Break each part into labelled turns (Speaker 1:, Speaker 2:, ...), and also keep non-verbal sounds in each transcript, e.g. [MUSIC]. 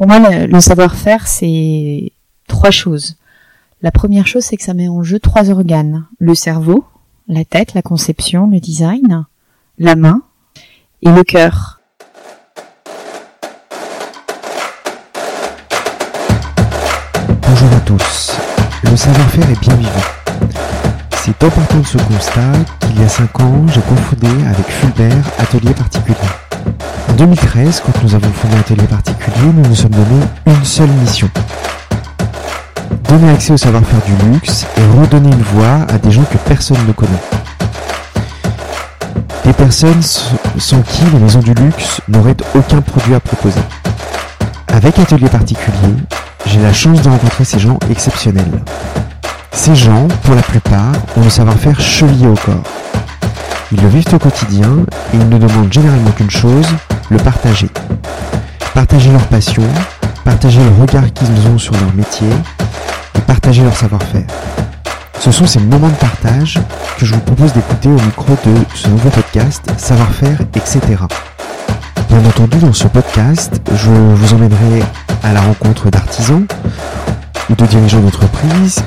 Speaker 1: Pour moi, le, savoir-faire, c'est trois choses. La première chose, c'est que ça met en jeu trois organes. Le cerveau, la tête, la conception, le design, la main et le cœur.
Speaker 2: Bonjour à tous. Le savoir-faire est bien vivant. C'est en partant de ce constat qu'il y a 5 ans, j'ai confondé avec Fulbert Atelier Particulier. En 2013, quand nous avons fondé Atelier Particulier, nous nous sommes donné une seule mission. Donner accès au savoir-faire du luxe et redonner une voix à des gens que personne ne connaît. Des personnes sans qui les maisons du luxe n'auraient aucun produit à proposer. Avec Atelier Particulier, j'ai la chance de rencontrer ces gens exceptionnels. Ces gens, pour la plupart, ont le savoir-faire chevillé au corps. Ils le vivent au quotidien et ils ne demandent généralement qu'une chose, le partager. Partager leur passion, partager le regard qu'ils ont sur leur métier et partager leur savoir-faire. Ce sont ces moments de partage que je vous propose d'écouter au micro de ce nouveau podcast Savoir-faire, etc. Bien entendu, dans ce podcast, je vous emmènerai à la rencontre d'artisans ou de dirigeants d'entreprises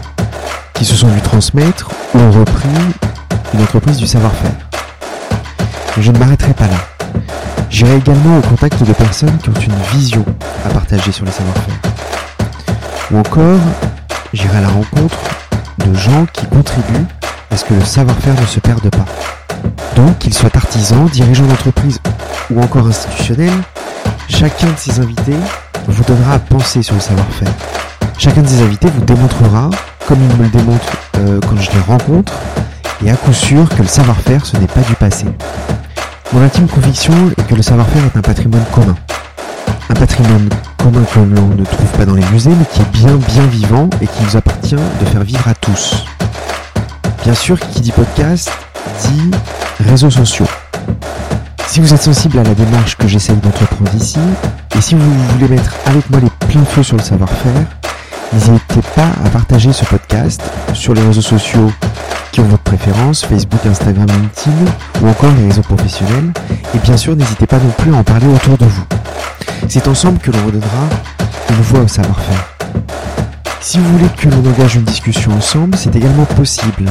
Speaker 2: qui se sont vus transmettre ou ont repris une entreprise du savoir-faire. Je ne m'arrêterai pas là. J'irai également au contact de personnes qui ont une vision à partager sur les savoir-faire. Ou encore, j'irai à la rencontre de gens qui contribuent à ce que le savoir-faire ne se perde pas. Donc, qu'ils soient artisans, dirigeants d'entreprise ou encore institutionnels, chacun de ces invités vous donnera à penser sur le savoir-faire. Chacun de ces invités vous démontrera, comme il me le démontre euh, quand je les rencontre, et à coup sûr que le savoir-faire ce n'est pas du passé. Mon intime conviction est que le savoir-faire est un patrimoine commun. Un patrimoine commun que l'on ne trouve pas dans les musées, mais qui est bien bien vivant et qui nous appartient de faire vivre à tous. Bien sûr, qui dit podcast dit réseaux sociaux. Si vous êtes sensible à la démarche que j'essaye d'entreprendre ici, et si vous voulez mettre avec moi les pleins feux sur le savoir-faire, n'hésitez pas à partager ce podcast sur les réseaux sociaux qui ont votre préférence, Facebook, Instagram, LinkedIn, ou encore les réseaux professionnels, et bien sûr n'hésitez pas non plus à en parler autour de vous. C'est ensemble que l'on redonnera une voix au savoir-faire. Si vous voulez que l'on engage une discussion ensemble, c'est également possible.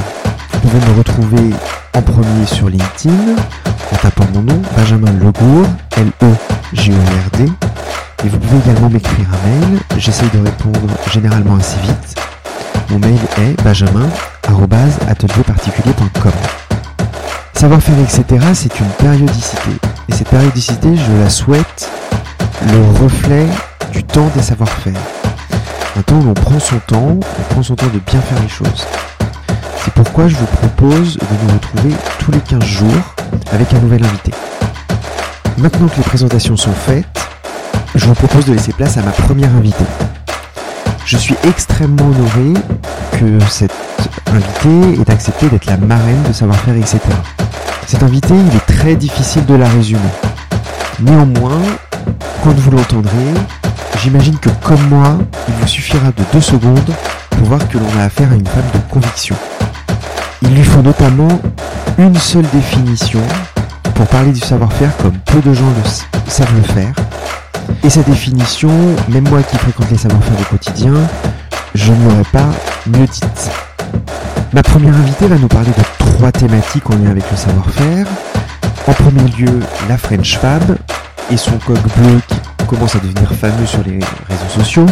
Speaker 2: Vous pouvez me retrouver en premier sur LinkedIn en tapant mon nom, Benjamin Legour, L-E-G-O-R-D. Et vous pouvez également m'écrire un mail, j'essaye de répondre généralement assez vite. Mon mail est benjamin.atelierparticulier.com. Savoir-faire, etc., c'est une périodicité. Et cette périodicité, je la souhaite le reflet du temps des savoir-faire. Un temps où l'on prend son temps, on prend son temps de bien faire les choses. C'est pourquoi je vous propose de nous retrouver tous les 15 jours avec un nouvel invité. Maintenant que les présentations sont faites, je vous propose de laisser place à ma première invitée. Je suis extrêmement honoré que cette invitée ait accepté d'être la marraine de savoir-faire, etc. Cette invitée, il est très difficile de la résumer. Néanmoins, quand vous l'entendrez, j'imagine que comme moi, il vous suffira de deux secondes pour voir que l'on a affaire à une femme de conviction. Il lui faut notamment une seule définition pour parler du savoir-faire comme peu de gens le savent le faire. Et sa définition, même moi qui fréquente les savoir-faire du quotidien, je ne l'aurais pas mieux dite. Ma première invitée va nous parler de trois thématiques en lien avec le savoir-faire. En premier lieu, la French Fab et son coq bleu commence à devenir fameux sur les réseaux sociaux.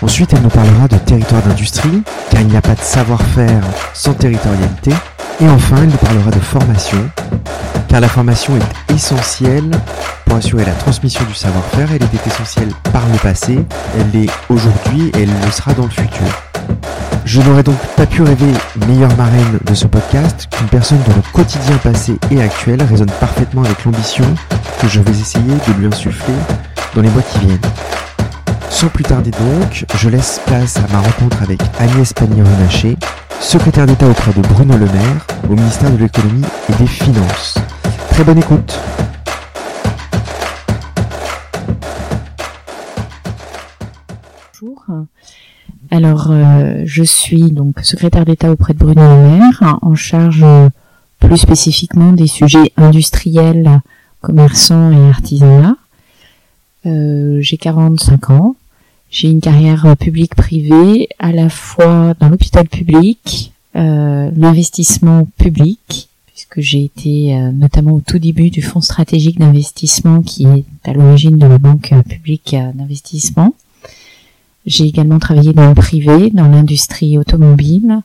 Speaker 2: Ensuite, elle nous parlera de territoire d'industrie, car il n'y a pas de savoir-faire sans territorialité. Et enfin, elle nous parlera de formation, car la formation est essentielle pour assurer la transmission du savoir-faire. Elle était essentielle par le passé, elle l'est aujourd'hui et elle le sera dans le futur. Je n'aurais donc pas pu rêver meilleure marraine de ce podcast qu'une personne dont le quotidien passé et actuel résonne parfaitement avec l'ambition que je vais essayer de lui insuffler dans les mois qui viennent. Sans plus tarder donc, je laisse place à ma rencontre avec Agnès Pannier-Renaché, secrétaire d'État auprès de Bruno Le Maire au ministère de l'économie et des finances. Très bonne écoute.
Speaker 1: Bonjour. Alors, euh, je suis donc secrétaire d'État auprès de Bruno Le Maire, en charge euh, plus spécifiquement des sujets industriels, commerçants et artisanat. Euh, J'ai 45 ans J'ai une carrière publique-privée, à la fois dans l'hôpital public, l'investissement public, puisque j'ai été notamment au tout début du fonds stratégique d'investissement qui est à l'origine de la banque publique d'investissement. J'ai également travaillé dans le privé, dans l'industrie automobile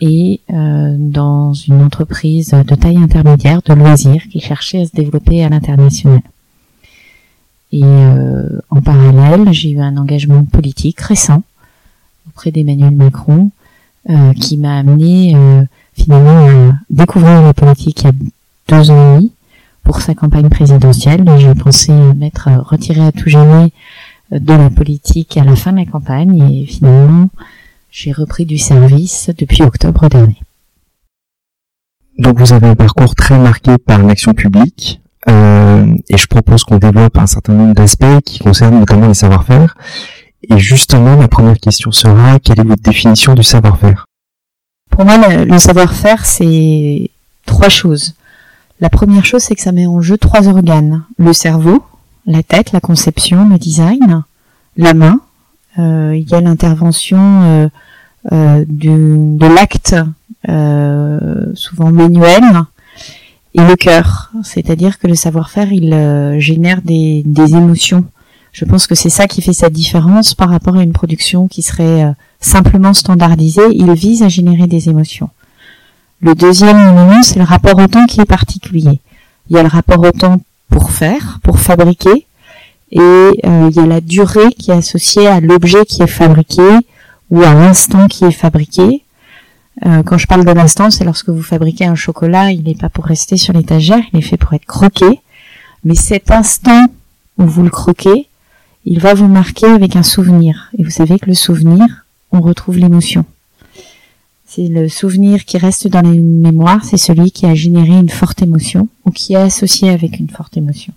Speaker 1: et euh, dans une entreprise de taille intermédiaire de loisirs qui cherchait à se développer à l'international. Et euh, en parallèle, j'ai eu un engagement politique récent auprès d'Emmanuel Macron euh, qui m'a amené finalement à découvrir la politique il y a deux ans et demi pour sa campagne présidentielle. J'ai pensé m'être retiré à tout jamais de la politique à la fin de la campagne et finalement j'ai repris du service depuis octobre dernier.
Speaker 2: Donc vous avez un parcours très marqué par l'action publique euh, et je propose qu'on développe un certain nombre d'aspects qui concernent notamment les savoir-faire. Et justement, ma première question sera quelle est votre définition du savoir-faire?
Speaker 1: Pour moi, le savoir-faire, c'est trois choses. La première chose, c'est que ça met en jeu trois organes. Le cerveau, la tête, la conception, le design, la main. Euh, il y a l'intervention euh, euh, de l'acte, souvent manuel, et le cœur. C'est-à-dire que le savoir-faire, il génère des, émotions. Je pense que c'est ça qui fait sa différence par rapport à une production qui serait simplement standardisée. Il vise à générer des émotions. Le deuxième élément, c'est le rapport au temps qui est particulier. Il y a le rapport au temps pour faire, pour fabriquer, et euh, il y a la durée qui est associée à l'objet qui est fabriqué ou à l'instant qui est fabriqué. Euh, quand je parle de l'instant, c'est lorsque vous fabriquez un chocolat, il n'est pas pour rester sur l'étagère, il est fait pour être croqué. Mais cet instant où vous le croquez, il va vous marquer avec un souvenir. Et vous savez que le souvenir, on retrouve l'émotion. C'est le souvenir qui reste dans les mémoires, c'est celui qui a généré une forte émotion ou qui est associé avec une forte émotion.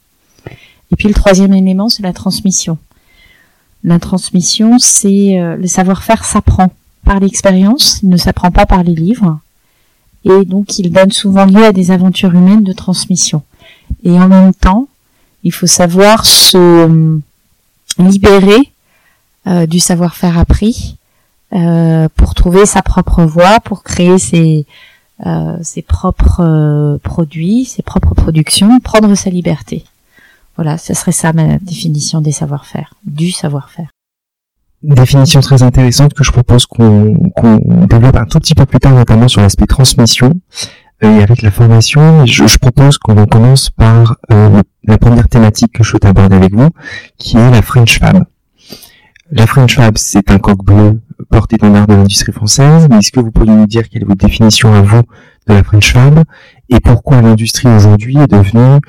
Speaker 1: Et puis le troisième élément, c'est la transmission. La transmission, c'est euh, le savoir-faire s'apprend par l'expérience, il ne s'apprend pas par les livres. Et donc il donne souvent lieu à des aventures humaines de transmission. Et en même temps, il faut savoir se euh, libérer euh, du savoir-faire appris pour trouver sa propre voie, pour créer ses, ses propres produits, ses propres productions, prendre sa liberté. Voilà, ce serait ça ma définition des savoir-faire, du savoir-faire.
Speaker 2: Définition très intéressante que je propose qu'on développe un tout petit peu plus tard, notamment sur l'aspect transmission. Euh, et avec la formation, je, propose qu'on commence par euh, la première thématique que je souhaite aborder avec vous, qui est la French Fab. La French Fab, c'est un coq bleu porté dans l'art de l'industrie française, mais est-ce que vous pourriez nous dire quelle est votre définition à vous de la French Fab et pourquoi l'industrie aujourd'hui est devenue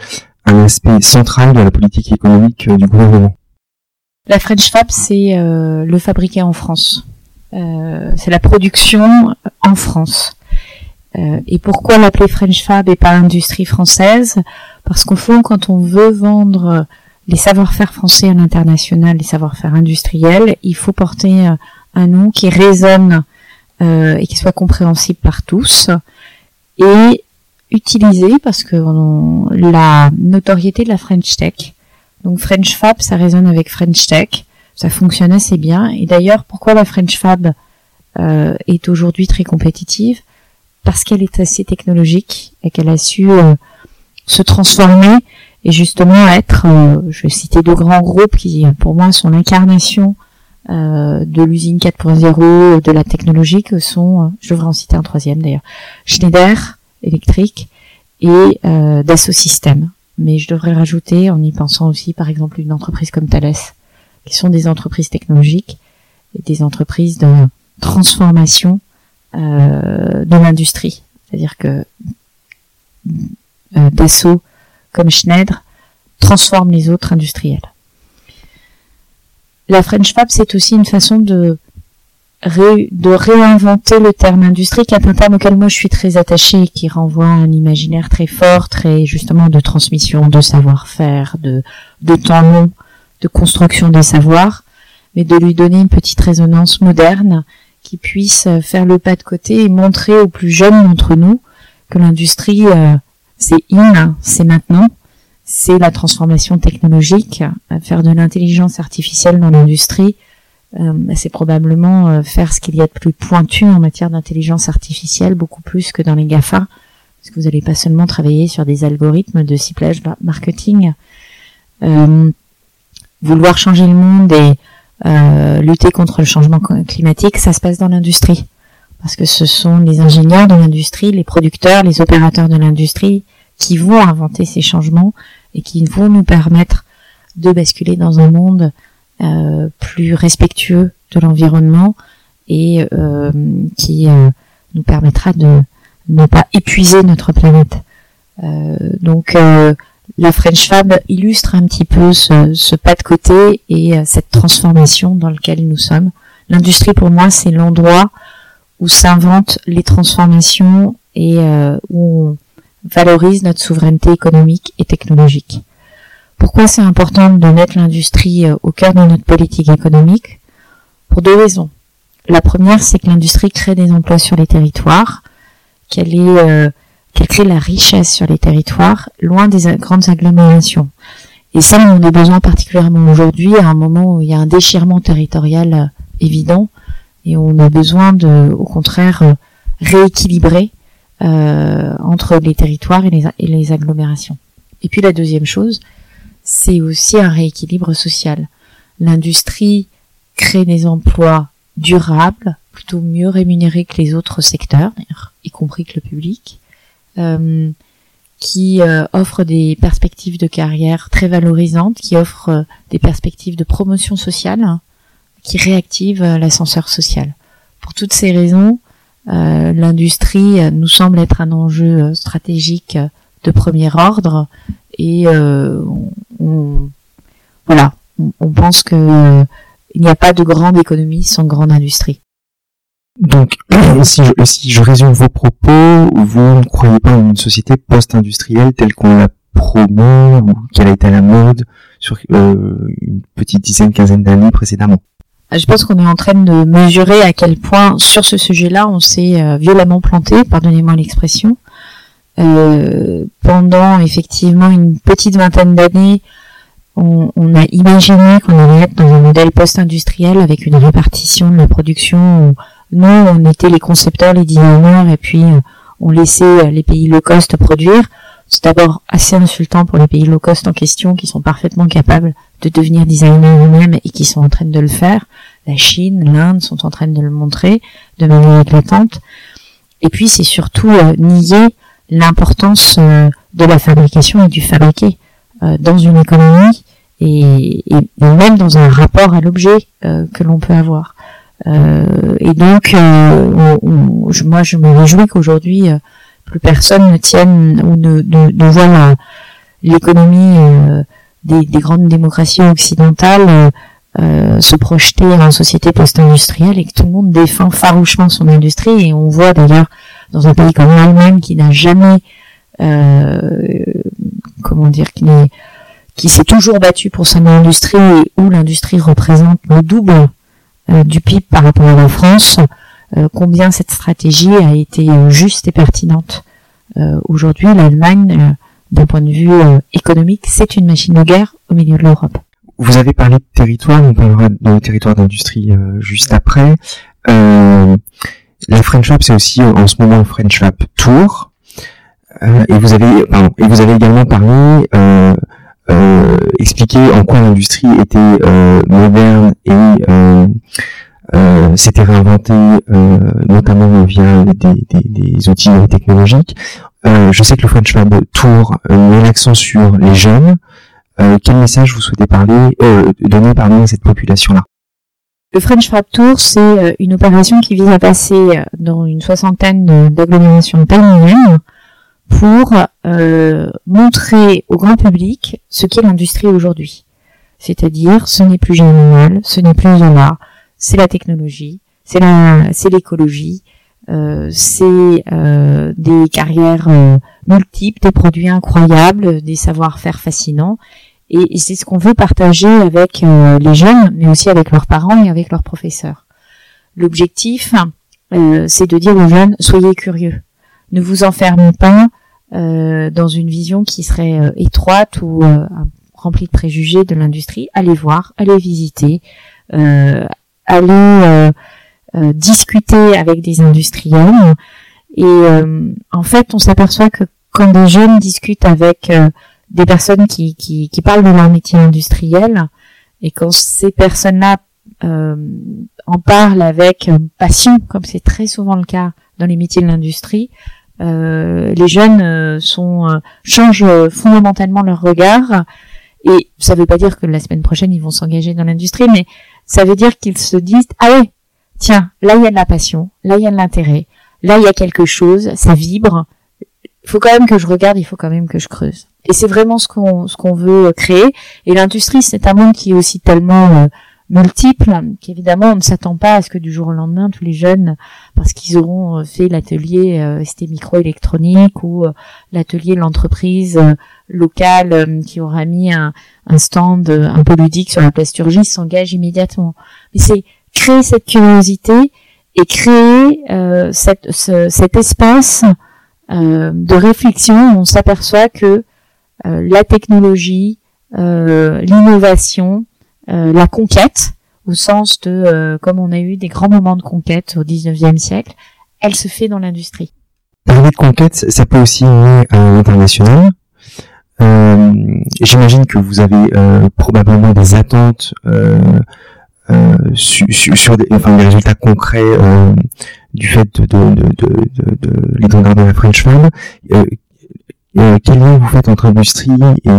Speaker 2: un aspect central de la politique économique euh, du gouvernement?
Speaker 1: La French Fab, c'est euh, le fabriqué en France. Euh, c'est la production en France. et pourquoi l'appeler French Fab et pas industrie française? Parce qu'au fond, quand on veut vendre les savoir-faire français à l'international, les savoir-faire industriels, il faut porter un nom qui résonne et qui soit compréhensible par tous. Et utilisé parce que la notoriété de la French Tech. Donc French Fab, ça résonne avec French Tech, ça fonctionne assez bien. Et d'ailleurs, pourquoi la French Fab euh, est aujourd'hui très compétitive? Parce qu'elle est assez technologique et qu'elle a su euh, se transformer et justement être, euh, je vais citer deux grands groupes qui pour moi sont l'incarnation de l'usine 4.0 de la technologie que sont, je devrais en citer un troisième d'ailleurs, Schneider, électrique et euh, Dassault Systèmes. Mais je devrais rajouter, en y pensant aussi, par exemple, une entreprise comme Thales, qui sont des entreprises technologiques et des entreprises de transformation euh, de l'industrie. C'est-à-dire que euh, Dassault, comme Schneider, transforment les autres industriels. La French Fab, c'est aussi une façon de de réinventer le terme industrie, qui est un terme auquel moi je suis très attachée, qui renvoie à un imaginaire très fort, très justement de transmission, de savoir-faire, de, de temps long, de construction des savoirs, mais de lui donner une petite résonance moderne qui puisse faire le pas de côté et montrer aux plus jeunes d'entre nous que l'industrie, euh, c'est in, c'est maintenant, c'est la transformation technologique, faire de l'intelligence artificielle dans l'industrie, c'est probablement faire ce qu'il y a de plus pointu en matière d'intelligence artificielle, beaucoup plus que dans les GAFA, parce que vous n'allez pas seulement travailler sur des algorithmes de ciblage marketing. vouloir changer le monde et lutter contre le changement climatique, ça se passe dans l'industrie parce que ce sont les ingénieurs de l'industrie, les producteurs, les opérateurs de l'industrie qui vont inventer ces changements et qui vont nous permettre de basculer dans un monde euh, plus respectueux de l'environnement et euh, qui euh, nous permettra de ne pas épuiser notre planète. donc la French Fab illustre un petit peu ce, ce pas de côté et cette transformation dans laquelle nous sommes. L'industrie pour moi c'est l'endroit où s'inventent les transformations et euh, où on valorise notre souveraineté économique et technologique. Pourquoi c'est important de mettre l'industrie euh, au cœur de notre politique économique? Pour deux raisons. La première, c'est que l'industrie crée des emplois sur les territoires, qu'elle euh, crée la richesse sur les territoires, loin des grandes agglomérations. Et ça, on en a besoin particulièrement aujourd'hui, à un moment où il y a un déchirement territorial évident, et on a besoin de, au contraire, euh, rééquilibrer euh, entre les territoires et les agglomérations. Et puis la deuxième chose, c'est aussi un rééquilibre social. L'industrie crée des emplois durables, plutôt mieux rémunérés que les autres secteurs, y compris que le public, euh, qui euh, offre des perspectives de carrière très valorisantes, qui offre euh, des perspectives de promotion sociale, qui réactive euh, l'ascenseur social. Pour toutes ces raisons, euh, l'industrie nous semble être un enjeu stratégique de premier ordre et on, voilà, on, pense que il n'y a pas de grande économie sans grande industrie.
Speaker 2: Donc, [CLEARS THROAT] si je, si je résume vos propos, vous ne croyez pas en une société post-industrielle telle qu'on la promeut ou qu'elle a été à la mode sur une petite dizaine, quinzaine d'années précédemment?
Speaker 1: Euh, je pense qu'on est en train de mesurer à quel point sur ce sujet-là on s'est euh, violemment planté, pardonnez-moi l'expression. Euh, pendant effectivement une petite vingtaine d'années, on, a imaginé qu'on allait être dans un modèle post-industriel avec une répartition de la production où nous, on était les concepteurs, les designers, et puis on laissait les pays low cost produire. C'est d'abord assez insultant pour les pays low cost en question qui sont parfaitement capables de devenir designers eux-mêmes et qui sont en train de le faire. La Chine, l'Inde sont en train de le montrer de manière éclatante. Et puis c'est surtout euh, nier l'importance euh, de la fabrication et du fabriqué euh, dans une économie et, et, même dans un rapport à l'objet que l'on peut avoir. et donc, moi je me réjouis qu'aujourd'hui plus personne ne tienne ou ne, ne, voit l'économie euh, des, des, grandes démocraties occidentales euh, euh, se projeter en société post-industrielle et que tout le monde défend farouchement son industrie et on voit d'ailleurs dans un pays comme l'Allemagne qui n'a jamais comment dire qui, qui s'est toujours battu pour son industrie et où l'industrie représente le double du PIB par rapport à la France euh, combien cette stratégie a été euh, juste et pertinente. Euh, aujourd'hui, l'Allemagne, d'un point de vue économique, c'est une machine de guerre au milieu de l'Europe.
Speaker 2: Vous avez parlé de territoire, on parlera de territoire d'industrie juste après. Euh, la French Lab, c'est aussi en ce moment French Lab Tour. Euh, et vous avez, pardon, et vous avez également parlé, euh, expliqué en quoi l'industrie était moderne et euh, s'était réinventé euh, notamment via des, des, des, outils technologiques. Euh, je sais que le French Lab Tour euh, met l'accent sur les jeunes. Euh, quel message vous souhaitez parler, donner pardon, à cette population-là?
Speaker 1: Le French Fab Tour, c'est une opération qui vise à passer dans une soixantaine d'agglomérations de pour euh, montrer au grand public ce qu'est l'industrie aujourd'hui. C'est-à-dire, ce n'est plus génial, ce n'est plus art, c'est la technologie, c'est l'écologie, euh, c'est euh, des carrières euh, multiples, des produits incroyables, des savoir-faire fascinants. Et, c'est ce qu'on veut partager avec les jeunes, mais aussi avec leurs parents et avec leurs professeurs. L'objectif, c'est de dire aux jeunes, soyez curieux. Ne vous enfermez pas dans une vision qui serait étroite ou remplie de préjugés de l'industrie. Allez voir, allez visiter, aller discuter avec des industriels. Et en fait, on s'aperçoit que quand des jeunes discutent avec des personnes qui, qui, qui, parlent de leur métier industriel, et quand ces personnes-là en parlent avec passion, comme c'est très souvent le cas dans les métiers de l'industrie, euh, les jeunes euh, sont euh, changent fondamentalement leur regard. Et ça ne veut pas dire que la semaine prochaine ils vont s'engager dans l'industrie, mais ça veut dire qu'ils se disent ah ouais, tiens, là il y a de la passion, là il y a de l'intérêt, là il y a quelque chose, ça vibre. Il faut quand même que je regarde, il faut quand même que je creuse. Et c'est vraiment ce qu'on ce qu'on veut créer. Et l'industrie, c'est un monde qui est aussi tellement multiples, qu'évidemment on ne s'attend pas à ce que du jour au lendemain tous les jeunes, parce qu'ils auront euh, fait l'atelier euh, microélectronique ou euh, l'atelier l'entreprise euh, locale qui aura mis un, stand un peu ludique sur la plasturgie, s'engagent immédiatement. Mais c'est créer cette curiosité et créer cette, cet espace de réflexion où on s'aperçoit que la technologie, l'innovation, euh, la conquête, au sens de, euh, comme on a eu des grands moments de conquête au 19e siècle, elle se fait dans l'industrie.
Speaker 2: Parler de conquête, ça peut aussi aller à l'international. Euh, J'imagine que vous avez euh, probablement des attentes euh, sur, des, enfin, des résultats concrets du fait de, de, de, de, de l'étendard de la French Farm. quel lien vous faites entre industrie et,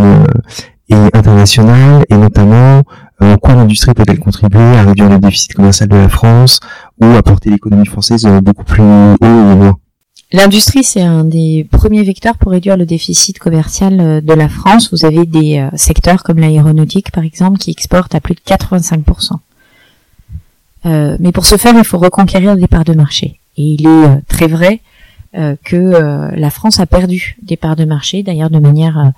Speaker 2: et international et notamment euh, en quoi l'industrie peut-elle contribuer à réduire le déficit commercial de la France ou à porter l'économie française euh, beaucoup plus haut et loin
Speaker 1: L'industrie, c'est un des premiers vecteurs pour réduire le déficit commercial euh, de la France. Vous avez des secteurs comme l'aéronautique, par exemple, qui exportent à plus de 85%. Euh, mais pour ce faire, il faut reconquérir des parts de marché. Et il est très vrai que la France a perdu des parts de marché, d'ailleurs de manière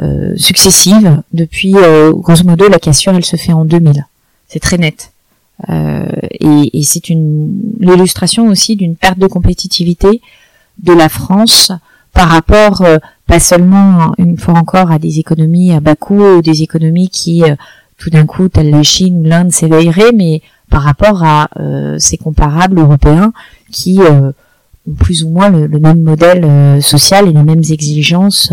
Speaker 1: euh, successives depuis euh, grosso modo la cassure elle se fait en 2000 c'est très net. Euh, et, et c'est une l'illustration aussi d'une perte de compétitivité de la France par rapport pas seulement une fois encore à des économies à bas coût ou des économies qui tout d'un coup telle la Chine l'Inde s'éveilleraient mais par rapport à ces comparables européens qui plus ou moins le, même modèle social et les mêmes exigences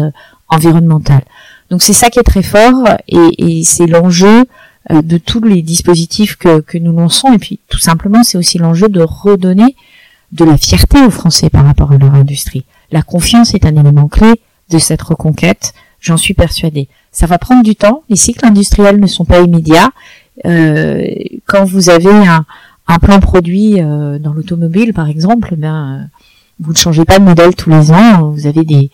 Speaker 1: environnementale. Donc c'est ça qui est très fort et, et c'est l'enjeu euh, de tous les dispositifs que, que nous lançons et puis tout simplement c'est aussi l'enjeu de redonner de la fierté aux Français par rapport à leur industrie. La confiance est un élément clé de cette reconquête, j'en suis persuadée. Ça va prendre du temps, les cycles industriels ne sont pas immédiats. Euh, quand vous avez un, un plan produit euh, dans l'automobile par exemple, ben, euh, vous ne changez pas de modèle tous les ans, vous avez des,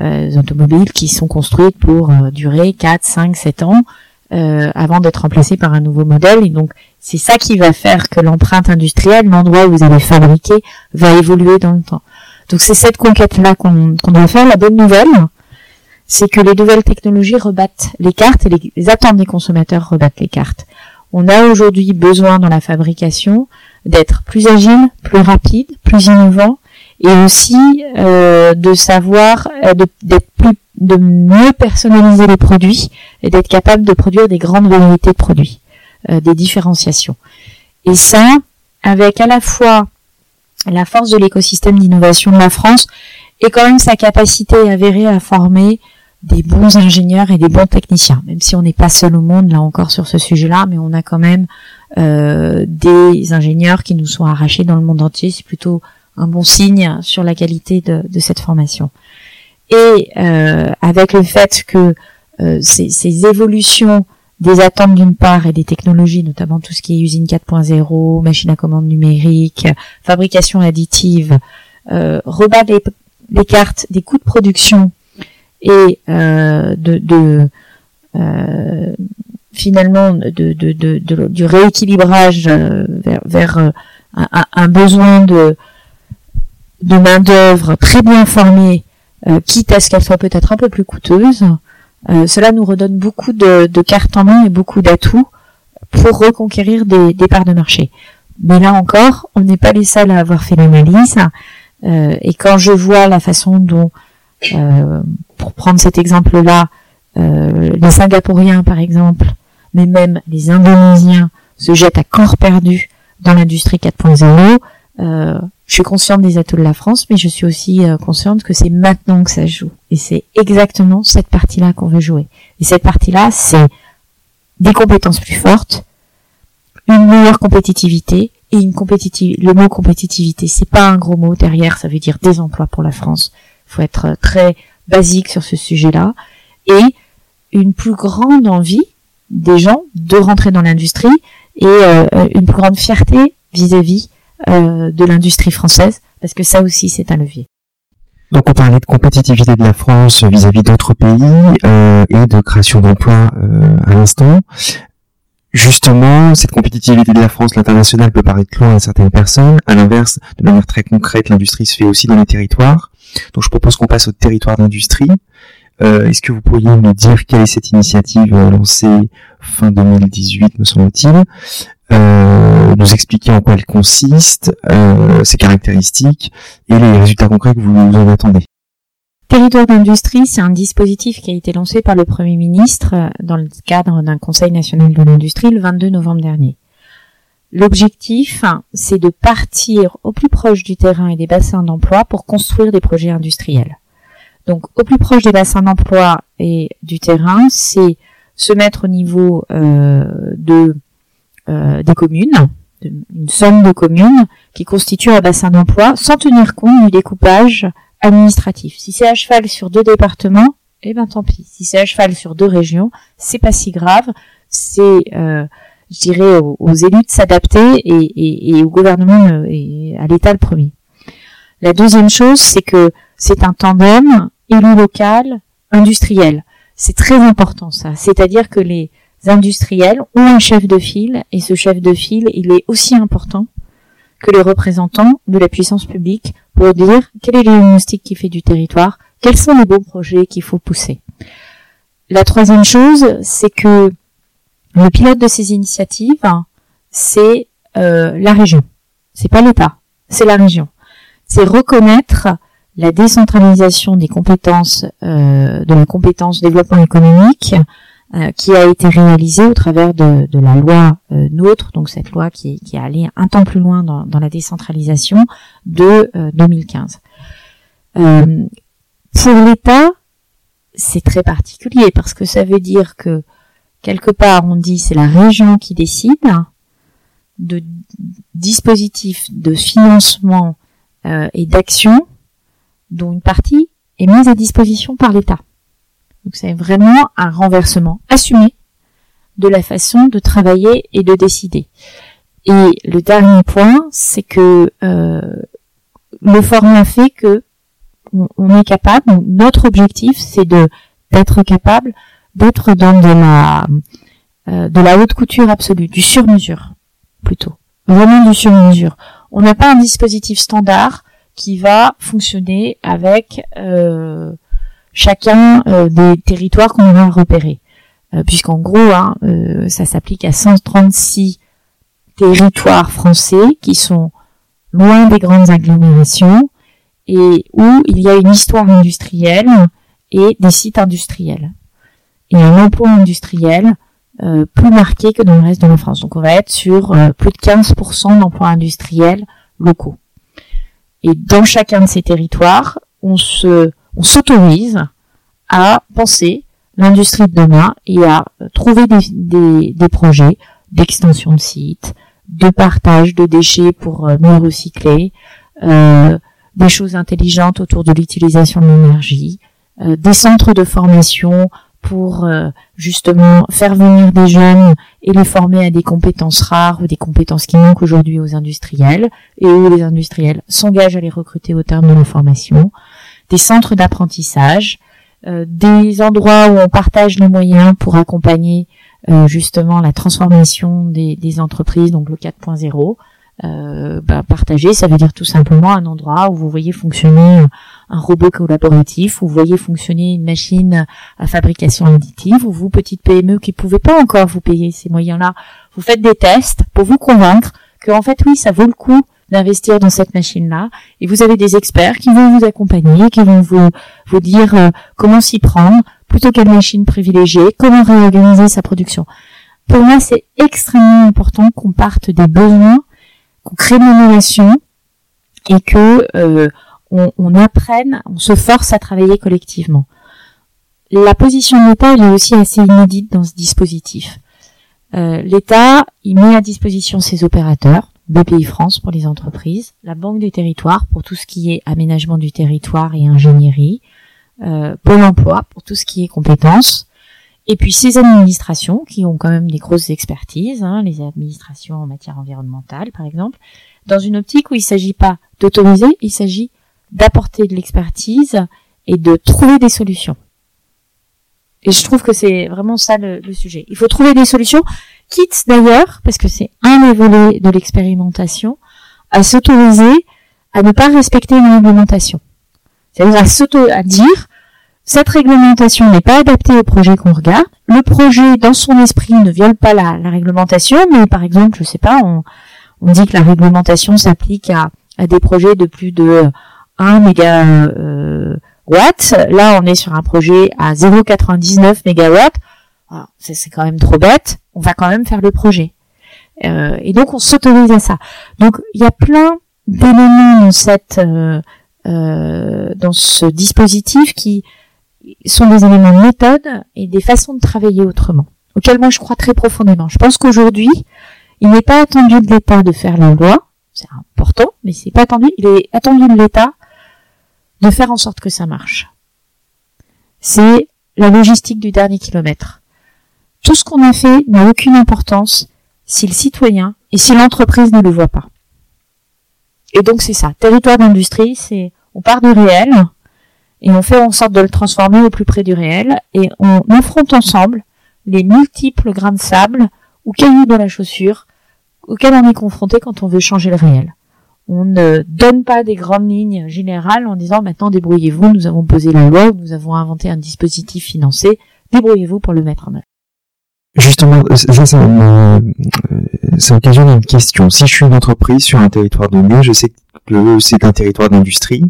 Speaker 1: euh, automobiles qui sont construites pour durer 4, 5, 7 ans avant d'être remplacées par un nouveau modèle. Et donc, c'est ça qui va faire que l'empreinte industrielle, l'endroit où vous allez fabriquer, va évoluer dans le temps. Donc, c'est cette conquête-là qu'on doit faire. La bonne nouvelle, c'est que les nouvelles technologies rebattent les cartes et les attentes des consommateurs rebattent les cartes. On a aujourd'hui besoin dans la fabrication d'être plus agile, plus rapide, plus innovant, et aussi euh, de savoir euh, d'être plus de mieux personnaliser les produits et d'être capable de produire des grandes variétés de produits, euh, des différenciations. Et ça, avec à la fois la force de l'écosystème d'innovation de la France et quand même sa capacité avérée à former des bons ingénieurs et des bons techniciens, même si on n'est pas seul au monde là encore sur ce sujet-là, mais on a quand même euh, des ingénieurs qui nous sont arrachés dans le monde entier. C'est plutôt un bon signe sur la qualité de, de cette formation. Et euh, avec le fait que euh, ces, ces, évolutions des attentes d'une part et des technologies, notamment tout ce qui est usine 4.0, machine à commande numérique, fabrication additive, euh, rebat les, cartes des coûts de production et euh, de, de euh, finalement de, de, de, du rééquilibrage euh, vers, vers euh, un, besoin de de main d'œuvre très bien formée, euh, quitte à ce qu'elle soit peut-être un peu plus coûteuse, cela nous redonne beaucoup de, cartes en main et beaucoup d'atouts pour reconquérir des, parts de marché. Mais là encore, on n'est pas les seuls à avoir fait l'analyse. Euh, et quand je vois la façon dont, pour prendre cet exemple-là, les Singapouriens par exemple, mais même les Indonésiens se jettent à corps perdu dans l'industrie 4.0. Euh, je suis consciente des atouts de la France, mais je suis aussi euh, consciente que c'est maintenant que ça joue. Et c'est exactement cette partie-là qu'on veut jouer. Et cette partie-là, c'est des compétences plus fortes, une meilleure compétitivité et une compétitivité. Le mot compétitivité, c'est pas un gros mot derrière, ça veut dire des emplois pour la France. Faut être très basique sur ce sujet-là et une plus grande envie des gens de rentrer dans l'industrie et euh, une plus grande fierté vis-à-vis euh, de l'industrie française, parce que ça aussi c'est un levier.
Speaker 2: Donc on parlait de compétitivité de la France vis-à-vis d'autres pays euh, et de création d'emplois à l'instant. Justement, cette compétitivité de la France, l'international peut paraître loin à certaines personnes. À l'inverse, de manière très concrète, l'industrie se fait aussi dans les territoires. Donc je propose qu'on passe au territoire d'industrie. Euh, est-ce que vous pourriez nous dire quelle est cette initiative euh, lancée fin 2018, me semble-t-il euh, Nous expliquer en quoi elle consiste, ses caractéristiques et les résultats concrets que vous, vous en attendez.
Speaker 1: Territoire d'industrie, c'est un dispositif qui a été lancé par le Premier ministre dans le cadre d'un Conseil national de l'industrie le 22 novembre dernier. L'objectif, c'est de partir au plus proche du terrain et des bassins d'emploi pour construire des projets industriels. Donc au plus proche des bassins d'emploi et du terrain, c'est se mettre au niveau euh, de euh, des communes, une somme de communes qui constitue un bassin d'emploi sans tenir compte du découpage administratif. Si c'est à cheval sur deux départements, eh ben tant pis. Si c'est à cheval sur deux régions, c'est pas si grave. C'est, euh, je dirais, aux, élus de s'adapter et, au gouvernement et à l'État le premier. La deuxième chose, c'est que c'est un tandem élu local, industriel. C'est très important ça. C'est-à-dire que les industriels ont un chef de file et ce chef de file, il est aussi important que les représentants de la puissance publique pour dire quel est le diagnostic qui fait du territoire, quels sont les beaux projets qu'il faut pousser. La troisième chose, c'est que le pilote de ces initiatives, c'est euh, la région. C'est pas l'État, c'est la région. C'est reconnaître la décentralisation des compétences, euh, de la compétence développement économique, euh, qui a été réalisée au travers de, la loi euh, NOTRe, donc cette loi qui, qui est allée un temps plus loin dans, la décentralisation de 2015. pour l'État, c'est très particulier parce que ça veut dire que quelque part on dit c'est la région qui décide de dispositifs de financement et d'action dont une partie est mise à disposition par l'État. Donc c'est vraiment un renversement assumé de la façon de travailler et de décider. Et le dernier point, c'est que euh, le format fait que on, est capable. notre objectif, c'est d'être capable d'être dans de la euh, de la haute couture absolue, du sur-mesure plutôt, vraiment du sur-mesure. On n'a pas un dispositif standard qui va fonctionner avec euh, chacun euh, des territoires qu'on va repérer. Euh, puisqu'en gros, hein, ça s'applique à 136 territoires français qui sont loin des grandes agglomérations et où il y a une histoire industrielle et des sites industriels. Et un emploi industriel plus marqué que dans le reste de la France. Donc on va être sur plus de 15% d'emplois industriels locaux. Et dans chacun de ces territoires, on se, on s'autorise à penser l'industrie de demain et à trouver des, des, projets d'extension de sites, de partage de déchets pour euh, mieux recycler, euh, des choses intelligentes autour de l'utilisation de l'énergie, euh, des centres de formation pour euh, justement faire venir des jeunes et les former à des compétences rares ou des compétences qui manquent aujourd'hui aux industriels et où les industriels s'engagent à les recruter au terme de la formation, des centres d'apprentissage, euh, des endroits où on partage les moyens pour accompagner euh, justement la transformation des, des, entreprises, donc le 4.0. Bah, partager, ça veut dire tout simplement un endroit où vous voyez fonctionner un robot collaboratif, vous voyez fonctionner une machine à fabrication additive, ou vous, petite PME qui ne pouvez pas encore vous payer ces moyens-là, vous faites des tests pour vous convaincre que en fait oui, ça vaut le coup d'investir dans cette machine-là, et vous avez des experts qui vont vous accompagner, qui vont vous, vous dire euh, comment s'y prendre, plutôt quelle machine privilégier, comment réorganiser sa production. Pour moi, c'est extrêmement important qu'on parte des besoins qu'on crée de l'innovation et que euh, on, on, apprenne, on se force à travailler collectivement. La position de l'État, est aussi assez inédite dans ce dispositif. Euh, L'État, il met à disposition ses opérateurs, BPI France pour les entreprises, la Banque du territoire pour tout ce qui est aménagement du territoire et ingénierie, euh, Pôle emploi pour tout ce qui est compétences, et puis ces administrations qui ont quand même des grosses expertises, hein, les administrations en matière environnementale par exemple, dans une optique où il ne s'agit pas d'autoriser, il s'agit d'apporter de l'expertise et de trouver des solutions. Et je trouve que c'est vraiment ça le, sujet. Il faut trouver des solutions, quitte d'ailleurs, parce que c'est un des volets de l'expérimentation, à s'autoriser à ne pas respecter une réglementation. C'est-à-dire à à dire, cette réglementation n'est pas adaptée au projet qu'on regarde. Le projet, dans son esprit, ne viole pas la, réglementation, mais par exemple, je sais pas, on, on dit que la réglementation s'applique à, à, des projets de plus de 1 méga, euh. Là, on est sur un projet à 0,99 mégawatts. C'est quand même trop bête. On va quand même faire le projet. Euh, et donc, on s'autorise à ça. Donc, il y a plein d'éléments dans cette, euh, euh, dans ce dispositif qui sont des éléments de méthode et des façons de travailler autrement, auxquels moi je crois très profondément. Je pense qu'aujourd'hui, il n'est pas attendu de l'État de faire la loi, c'est important, mais c'est pas attendu. Il est attendu de l'État de faire en sorte que ça marche. C'est la logistique du dernier kilomètre. Tout ce qu'on a fait n'a aucune importance si le citoyen et si l'entreprise ne le voit pas. Et donc c'est ça. Territoire d'industrie, c'est on part du réel et on fait en sorte de le transformer au plus près du réel et on affronte ensemble les multiples grains de sable ou cailloux de la chaussure auxquels on est confronté quand on veut changer le réel. On ne donne pas des grandes lignes générales en disant maintenant débrouillez-vous, nous avons posé la loi, nous avons inventé un dispositif financé, débrouillez-vous pour le mettre en œuvre.
Speaker 2: Justement, ça, ça, euh, ça occasionne une question. Si je suis une entreprise sur un territoire donné, je sais que c'est un territoire d'industrie.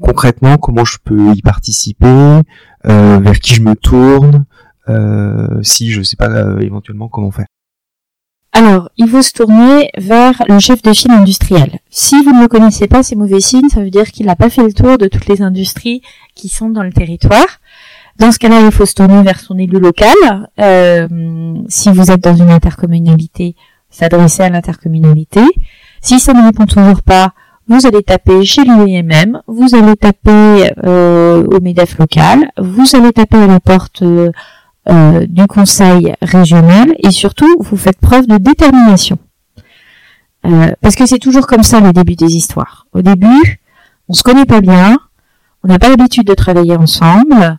Speaker 2: Concrètement, comment je peux y participer euh, Vers qui je me tourne euh, Si je sais pas euh, éventuellement comment faire.
Speaker 1: Alors, il faut se tourner vers le chef de file industriel. Si vous ne le connaissez pas, c'est mauvais signe, ça veut dire qu'il n'a pas fait le tour de toutes les industries qui sont dans le territoire. Dans ce cas-là, il faut se tourner vers son élu local. Si vous êtes dans une intercommunalité, s'adresser à l'intercommunalité. Si ça ne répond toujours pas, vous allez taper chez l'UEMM, vous allez taper euh, au MEDEF local, vous allez taper à la porte euh, euh, du conseil régional et surtout vous faites preuve de détermination. Euh, parce que c'est toujours comme ça le début des histoires. Au début, on se connaît pas bien, on n'a pas l'habitude de travailler ensemble,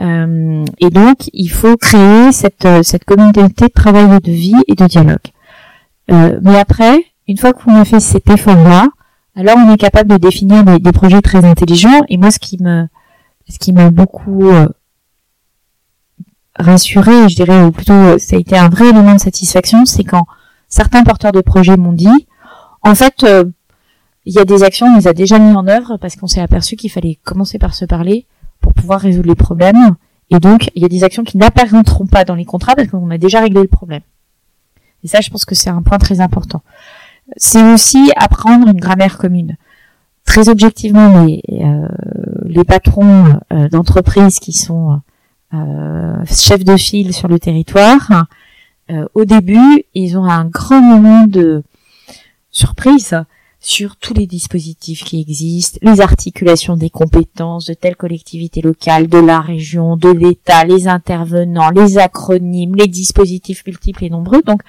Speaker 1: euh, et donc il faut créer cette, cette communauté de travail et de vie et de dialogue. mais après, une fois qu'on a fait cet effort-là, alors on est capable de définir des, projets très intelligents. Et moi, ce qui me, ce qui m'a beaucoup rassuré, je dirais, ou plutôt ça a été un vrai élément de satisfaction, c'est quand certains porteurs de projets m'ont dit, en fait, euh, il y a des actions, on les a déjà mis en œuvre parce qu'on s'est aperçu qu'il fallait commencer par se parler pour pouvoir résoudre les problèmes. Et donc, il y a des actions qui n'apparaîtront pas dans les contrats parce qu'on a déjà réglé le problème. Et ça, je pense que c'est un point très important. C'est aussi apprendre une grammaire commune. Très objectivement, les, euh, les patrons euh, d'entreprises qui sont euh, chef de file sur le territoire, au début, ils ont un grand moment de surprise sur tous les dispositifs qui existent, les articulations des compétences de telle collectivité locale, de la région, de l'État, les intervenants, les acronymes, les dispositifs multiples et nombreux. Donc,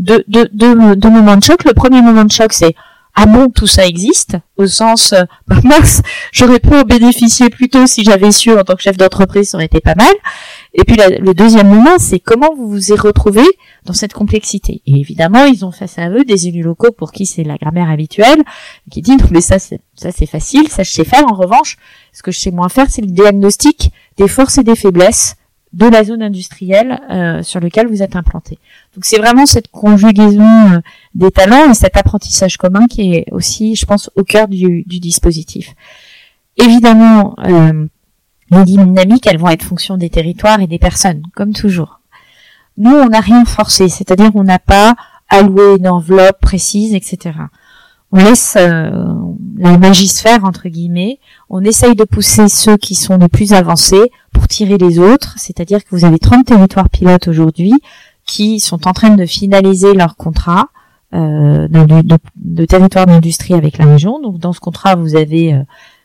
Speaker 1: deux, deux, moments de choc. Le premier moment de choc, c'est ah bon, tout ça existe, au sens, euh, [LAUGHS] bah, j'aurais pu en bénéficier plus tôt si j'avais su en tant que chef d'entreprise, ça aurait été pas mal. Et puis le deuxième moment, c'est comment vous vous êtes retrouvé dans cette complexité. Et évidemment, ils ont face à eux des élus locaux pour qui c'est la grammaire habituelle, qui disent mais ça c'est ça c'est facile, ça je sais faire. En revanche, ce que je sais moins faire, c'est le diagnostic des forces et des faiblesses de la zone industrielle euh, sur laquelle vous êtes implanté. Donc c'est vraiment cette conjugaison euh, des talents et cet apprentissage commun qui est aussi, je pense, au cœur du, dispositif. Évidemment, euh, les dynamiques, elles vont être fonction des territoires et des personnes, comme toujours. Nous, on n'a rien forcé, c'est-à-dire on n'a pas allouer une enveloppe précise, etc. On laisse la magisphère entre guillemets. On essaye de pousser ceux qui sont les plus avancés tirer les autres. C'est-à-dire que vous avez 30 territoires pilotes aujourd'hui qui sont en train de finaliser leur contrat euh, de, territoire d'industrie avec la région. Donc dans ce contrat, vous avez euh,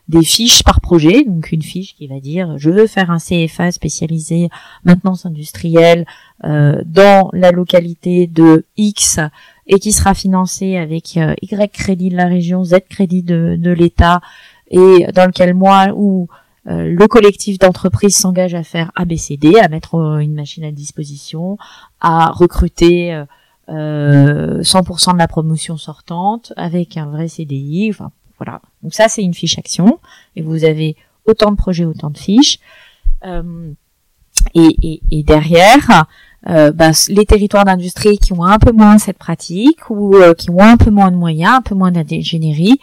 Speaker 1: des fiches par projet, donc une fiche qui va dire je veux faire un CFA spécialisé maintenance industrielle euh, dans la localité de X et qui sera financé avec Y crédit de la région, Z crédit de, de l'État et dans lequel moi ou euh, le collectif d'entreprises s'engage à faire ABCD, à mettre une machine à disposition, à recruter 100% de la promotion sortante avec un vrai CDI, enfin voilà. Donc ça, c'est une fiche action. Et vous avez autant de projets, autant de fiches. Euh, et, et, derrière, euh, bah, les territoires d'industrie qui ont un peu moins cette pratique ou euh, qui ont un peu moins de moyens, un peu moins d'ingénierie,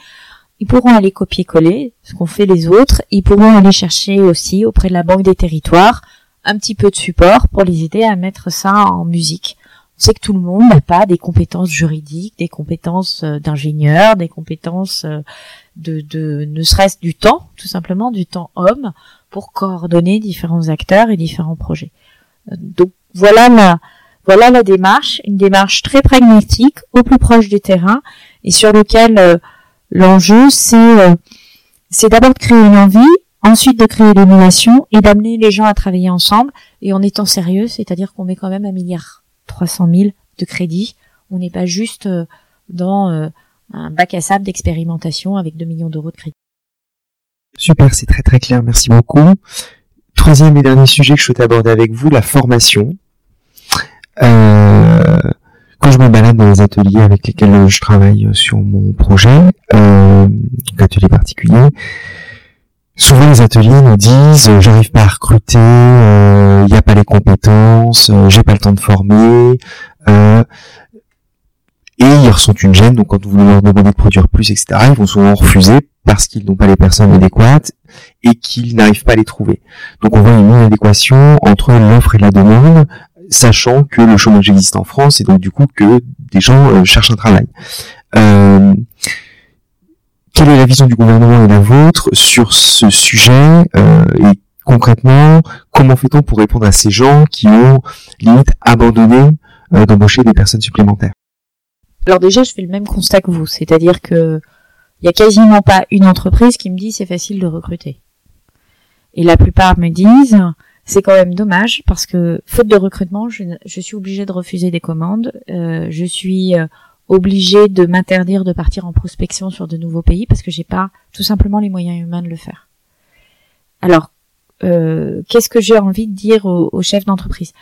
Speaker 1: ils pourront aller copier-coller ce qu'ont fait les autres. Ils pourront aller chercher aussi auprès de la Banque des territoires un petit peu de support pour les aider à mettre ça en musique. On sait que tout le monde n'a pas des compétences juridiques, des compétences euh, d'ingénieur, des compétences euh, de, de ne serait-ce du temps, tout simplement du temps homme, pour coordonner différents acteurs et différents projets. Euh, donc voilà la voilà la démarche, une démarche très pragmatique, au plus proche du terrain, et sur lequel l'enjeu c'est c'est d'abord de créer une envie, ensuite de créer l'émulation et d'amener les gens à travailler ensemble et en étant sérieux, c'est-à-dire qu'on met quand même un milliard 300 000 de crédit. On n'est pas juste euh, dans euh, un bac à sable d'expérimentation avec 2 millions d'euros de crédit.
Speaker 2: Super, c'est très très clair, merci beaucoup. Troisième et dernier sujet que je souhaite aborder avec vous, la formation. Euh, quand je me balade dans les ateliers avec lesquels je travaille sur mon projet, euh, atelier particulier, Souvent les ateliers nous disent euh, j'arrive pas à recruter, il euh, n'y a pas les compétences, euh, j'ai pas le temps de former, et ils ressentent une gêne. Donc quand vous leur demandez de produire plus, etc., ils vont souvent refuser parce qu'ils n'ont pas les personnes adéquates et qu'ils n'arrivent pas à les trouver. Donc on voit une inadéquation entre l'offre et la demande, sachant que le chômage existe en France et donc du coup que des gens cherchent un travail. Euh, quelle est la vision du gouvernement et la vôtre sur ce sujet euh, et concrètement, comment fait-on pour répondre à ces gens qui ont limite abandonné euh, d'embaucher des personnes supplémentaires?
Speaker 1: Alors déjà, je fais le même constat que vous, c'est-à-dire que il y a quasiment pas une entreprise qui me dit c'est facile de recruter. Et la plupart me disent c'est quand même dommage parce que faute de recrutement, je, suis obligée de refuser des commandes, euh, je suis obligé de m'interdire de partir en prospection sur de nouveaux pays parce que j'ai pas tout simplement les moyens humains de le faire. Alors, euh, qu'est-ce que j'ai envie de dire aux, chefs d'entreprise?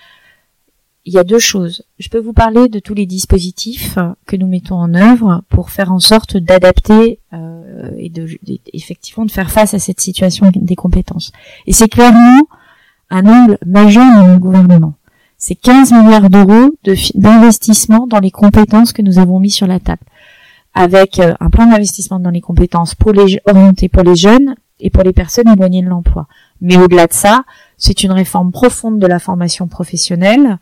Speaker 1: Il y a deux choses. Je peux vous parler de tous les dispositifs que nous mettons en œuvre pour faire en sorte d'adapter euh, et de, effectivement de faire face à cette situation des compétences. Et c'est clairement un angle majeur dans le gouvernement. C'est 15 milliards d'euros d'investissement dans les compétences que nous avons mis sur la table, avec euh, un plan d'investissement dans les compétences pour les orienté pour les jeunes et pour les personnes éloignées de l'emploi. Mais au-delà de ça, c'est une réforme profonde de la formation professionnelle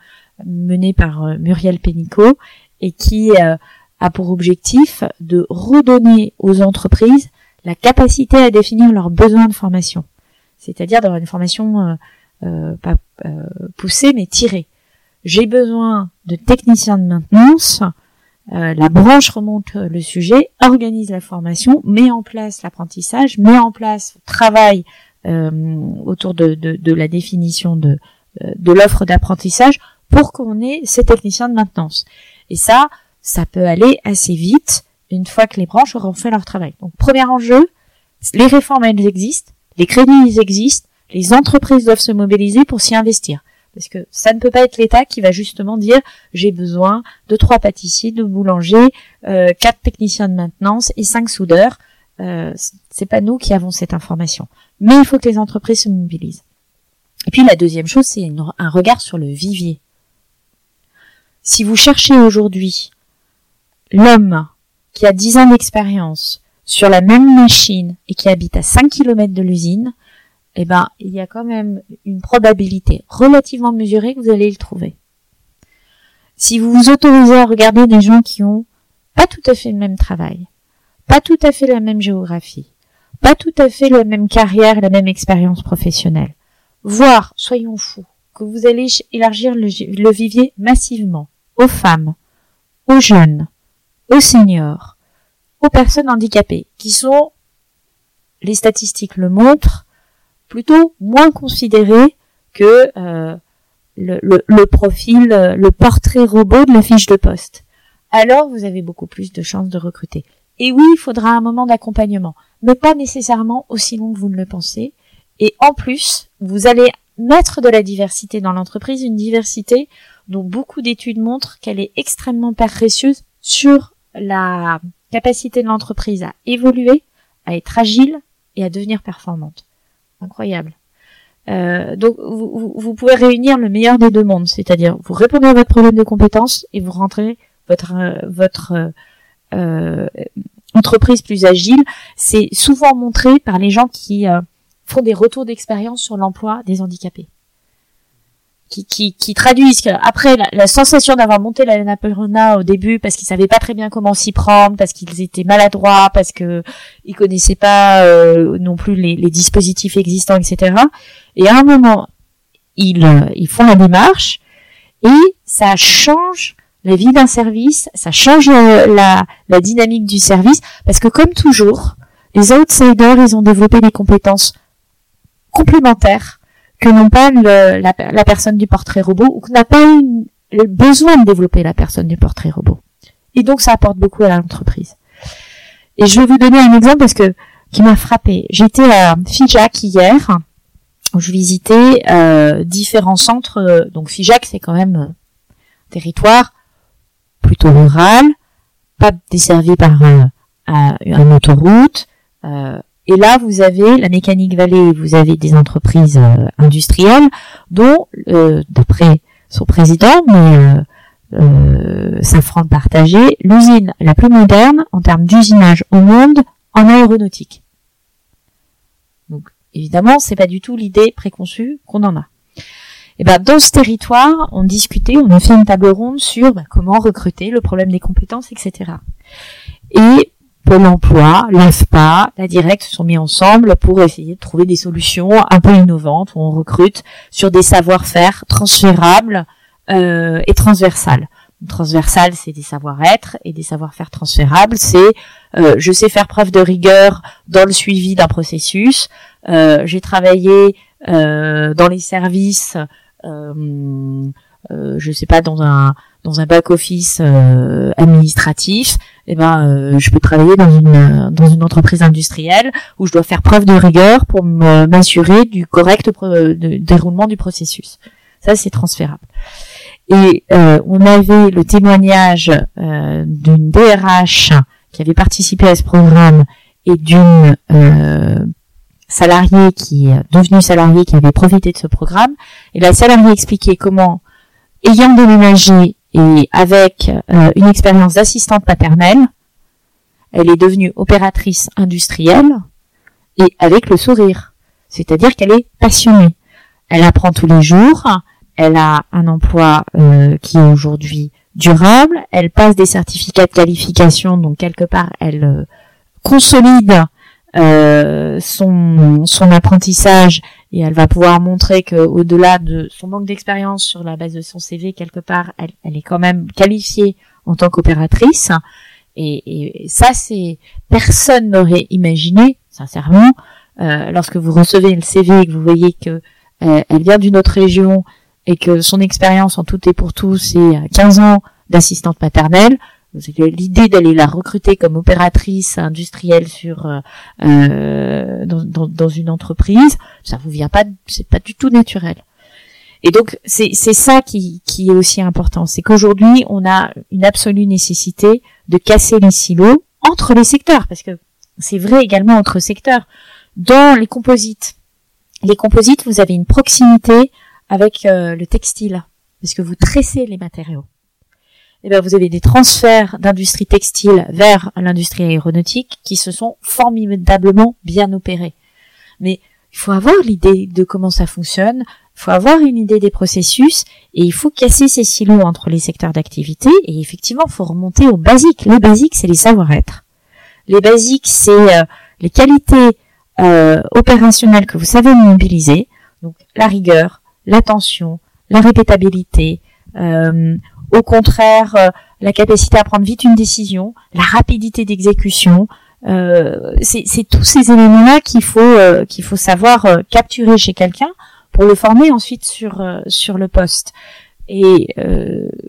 Speaker 1: menée par euh, Muriel Pénicaud et qui euh, a pour objectif de redonner aux entreprises la capacité à définir leurs besoins de formation, c'est-à-dire d'avoir une formation euh, pas euh, poussé mais tiré. J'ai besoin de techniciens de maintenance. Euh, la branche remonte le sujet, organise la formation, met en place l'apprentissage, met en place travail autour de, la définition de, de l'offre d'apprentissage pour qu'on ait ces techniciens de maintenance. Et ça, ça peut aller assez vite une fois que les branches auront fait leur travail. Donc premier enjeu, les réformes elles existent, les crédits ils existent, les entreprises doivent se mobiliser pour s'y investir. Parce que ça ne peut pas être l'État qui va justement dire j'ai besoin de trois pâtissiers, de boulangers, euh, quatre techniciens de maintenance et cinq soudeurs. Euh, c'est pas nous qui avons cette information. Mais il faut que les entreprises se mobilisent. Et puis la deuxième chose, c'est un regard sur le vivier. Si vous cherchez aujourd'hui l'homme qui a 10 ans d'expérience sur la même machine et qui habite à 5 km de l'usine, eh ben, il y a quand même une probabilité relativement mesurée que vous allez le trouver. si vous vous autorisez à regarder des gens qui ont pas tout à fait le même travail, pas tout à fait la même géographie, pas tout à fait la même carrière, la même expérience professionnelle, voire, soyons fous, que vous allez élargir le, le vivier massivement aux femmes, aux jeunes, aux seniors, aux personnes handicapées, qui sont, les statistiques le montrent, plutôt moins considérées que euh, le, le, profil, le portrait robot de la fiche de poste. Alors vous avez beaucoup plus de chances de recruter. Et oui, il faudra un moment d'accompagnement, mais pas nécessairement aussi long que vous ne le pensez. Et en plus, vous allez mettre de la diversité dans l'entreprise, une diversité dont beaucoup d'études montrent qu'elle est extrêmement précieuse sur la capacité de l'entreprise à évoluer, à être agile et à devenir performante. Incroyable. Euh, donc vous, vous, pouvez réunir le meilleur des deux mondes, c'est-à-dire vous répondez à votre problème de compétences et vous rentrez votre votre euh, entreprise plus agile. C'est souvent montré par les gens qui euh, font des retours d'expérience sur l'emploi des handicapés qui, qui, qui traduisent après la, sensation d'avoir monté la Annapurna au début parce qu'ils savaient pas très bien comment s'y prendre, parce qu'ils étaient maladroits, parce que ils connaissaient pas euh, non plus les, les, dispositifs existants, etc. Et à un moment, ils, euh, ils font la démarche et ça change la vie d'un service, ça change euh, la, la dynamique du service parce que comme toujours, les outsiders, ils ont développé des compétences complémentaires que n'ont pas le, la, personne du portrait robot ou que n'a pas eu le besoin de développer la personne du portrait robot. Et donc ça apporte beaucoup à l'entreprise. Et je vais vous donner un exemple parce que qui m'a frappé. J'étais à Fijac hier où je visitais euh, différents centres. Donc Fijac c'est quand même un territoire plutôt rural, pas desservi par un, une autoroute. Euh, et là, vous avez la mécanique vallée, vous avez des entreprises euh, industrielles dont, euh, d'après son président, mais euh, euh, Safran partagé, l'usine la plus moderne en termes d'usinage au monde en aéronautique. Donc, évidemment, c'est pas du tout l'idée préconçue qu'on en a. Et ben, dans ce territoire, on discutait, on a fait une table ronde sur bah, comment recruter, le problème des compétences, etc. Et Pôle emploi, l'AFPA, la Direct se sont mis ensemble pour essayer de trouver des solutions un peu innovantes où on recrute sur des savoir-faire transférables euh, et transversales. Transversal, c'est des savoir-être et des savoir-faire transférables, c'est euh, je sais faire preuve de rigueur dans le suivi d'un processus. Euh, j'ai travaillé dans les services, je sais pas dans un dans un back office administratif eh ben, euh, je peux travailler dans une dans une entreprise industrielle où je dois faire preuve de rigueur pour m'assurer du correct déroulement du processus. Ça, c'est transférable. Et euh, on avait le témoignage euh, d'une DRH qui avait participé à ce programme et d'une salariée qui est devenue salariée qui avait profité de ce programme. Et la salariée expliquait comment, ayant déménagé et avec euh, une expérience d'assistante paternelle, elle est devenue opératrice industrielle et avec le sourire. C'est-à-dire qu'elle est passionnée. Elle apprend tous les jours, elle a un emploi euh, qui est aujourd'hui durable, elle passe des certificats de qualification, donc quelque part elle euh, consolide son, son apprentissage et elle va pouvoir montrer que au-delà de son manque d'expérience sur la base de son CV quelque part, elle, elle est quand même qualifiée en tant qu'opératrice. Et, et, ça, c'est personne n'aurait imaginé, sincèrement, euh, lorsque vous recevez le CV et que vous voyez que euh, elle vient d'une autre région et que son expérience en tout et pour tout, c'est 15 ans d'assistante paternelle l'idée d'aller la recruter comme opératrice industrielle sur euh, euh dans, dans, une entreprise, ça vous vient pas, c'est pas du tout naturel. Et donc c'est c'est ça qui qui est aussi important, c'est qu'aujourd'hui on a une absolue nécessité de casser les silos entre les secteurs, parce que c'est vrai également entre secteurs. Dans les composites, les composites, vous avez une proximité avec euh, le textile, parce que vous tressez les matériaux eh bien, vous avez des transferts d'industrie textile vers l'industrie aéronautique qui se sont formidablement bien opérés. Mais il faut avoir l'idée de comment ça fonctionne, Il faut avoir une idée des processus et il faut casser ces silos entre les secteurs d'activité et effectivement, il faut remonter aux basiques. Les basiques, c'est les savoir-être. Les basiques, c'est euh, les qualités euh, opérationnelles que vous savez mobiliser, donc la rigueur, l'attention, la répétabilité, euh, au contraire, la capacité à prendre vite une décision, la rapidité d'exécution, euh, c'est tous ces éléments-là qu'il faut euh, qu'il faut savoir euh, capturer chez quelqu'un pour le former ensuite sur sur le poste. Et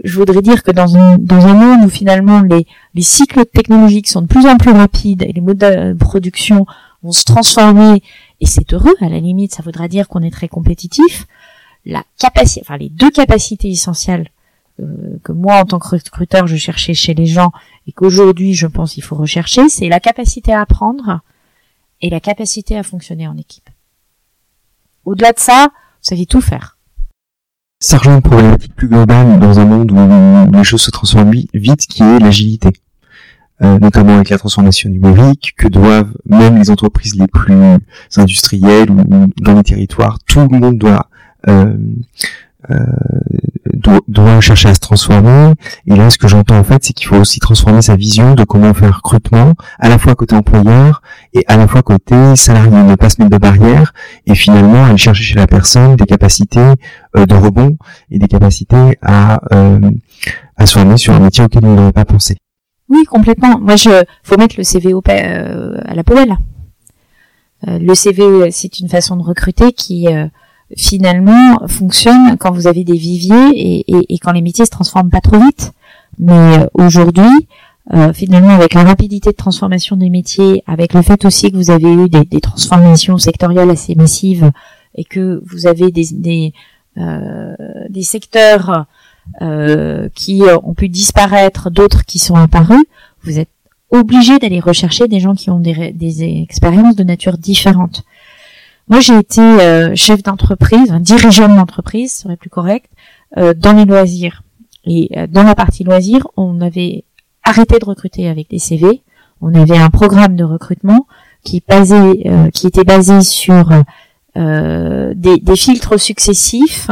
Speaker 1: je voudrais dire que dans un, dans un monde où finalement les, les cycles technologiques sont de plus en plus rapides et les modes de production vont se transformer, et c'est heureux, à la limite, ça voudra dire qu'on est très compétitif, la capacité, enfin les deux capacités essentielles que moi en tant que recruteur je cherchais chez les gens et qu'aujourd'hui je pense qu'il faut rechercher, c'est la capacité à apprendre et la capacité à fonctionner en équipe. Au-delà de ça, vous savez tout faire.
Speaker 2: Ça rejoint une problématique plus globale dans un monde où les choses se transforment vite, qui est l'agilité. Euh, notamment avec la transformation numérique, que doivent même les entreprises les plus industrielles ou dans les territoires, tout le monde doit euh, euh, doit, chercher à se transformer. Et là, ce que j'entends en fait, c'est qu'il faut aussi transformer sa vision de comment faire recrutement, à la fois côté employeur et à la fois côté salarié, ne pas se mettre de barrières et finalement aller chercher chez la personne des capacités euh, de rebond et des capacités à, euh, à se former sur un métier auquel il n'aurait pas pensé.
Speaker 1: Oui, complètement. Moi, je faut mettre le CV au, à la poubelle. le CV, c'est une façon de recruter qui finalement fonctionne quand vous avez des viviers et, et, quand les métiers se transforment pas trop vite. Mais euh, aujourd'hui, euh, finalement, avec la rapidité de transformation des métiers, avec le fait aussi que vous avez eu des, des transformations sectorielles assez massives et que vous avez des, des, euh, des secteurs euh, qui ont pu disparaître, d'autres qui sont apparus, vous êtes obligé d'aller rechercher des gens qui ont des, des expériences de nature différente. Moi, j'ai été euh, chef d'entreprise, dirigeant d'entreprise, serait plus correct, euh, dans les loisirs. Et euh, dans la partie loisirs, on avait arrêté de recruter avec des CV. On avait un programme de recrutement qui, basé, qui était basé sur des, des, filtres successifs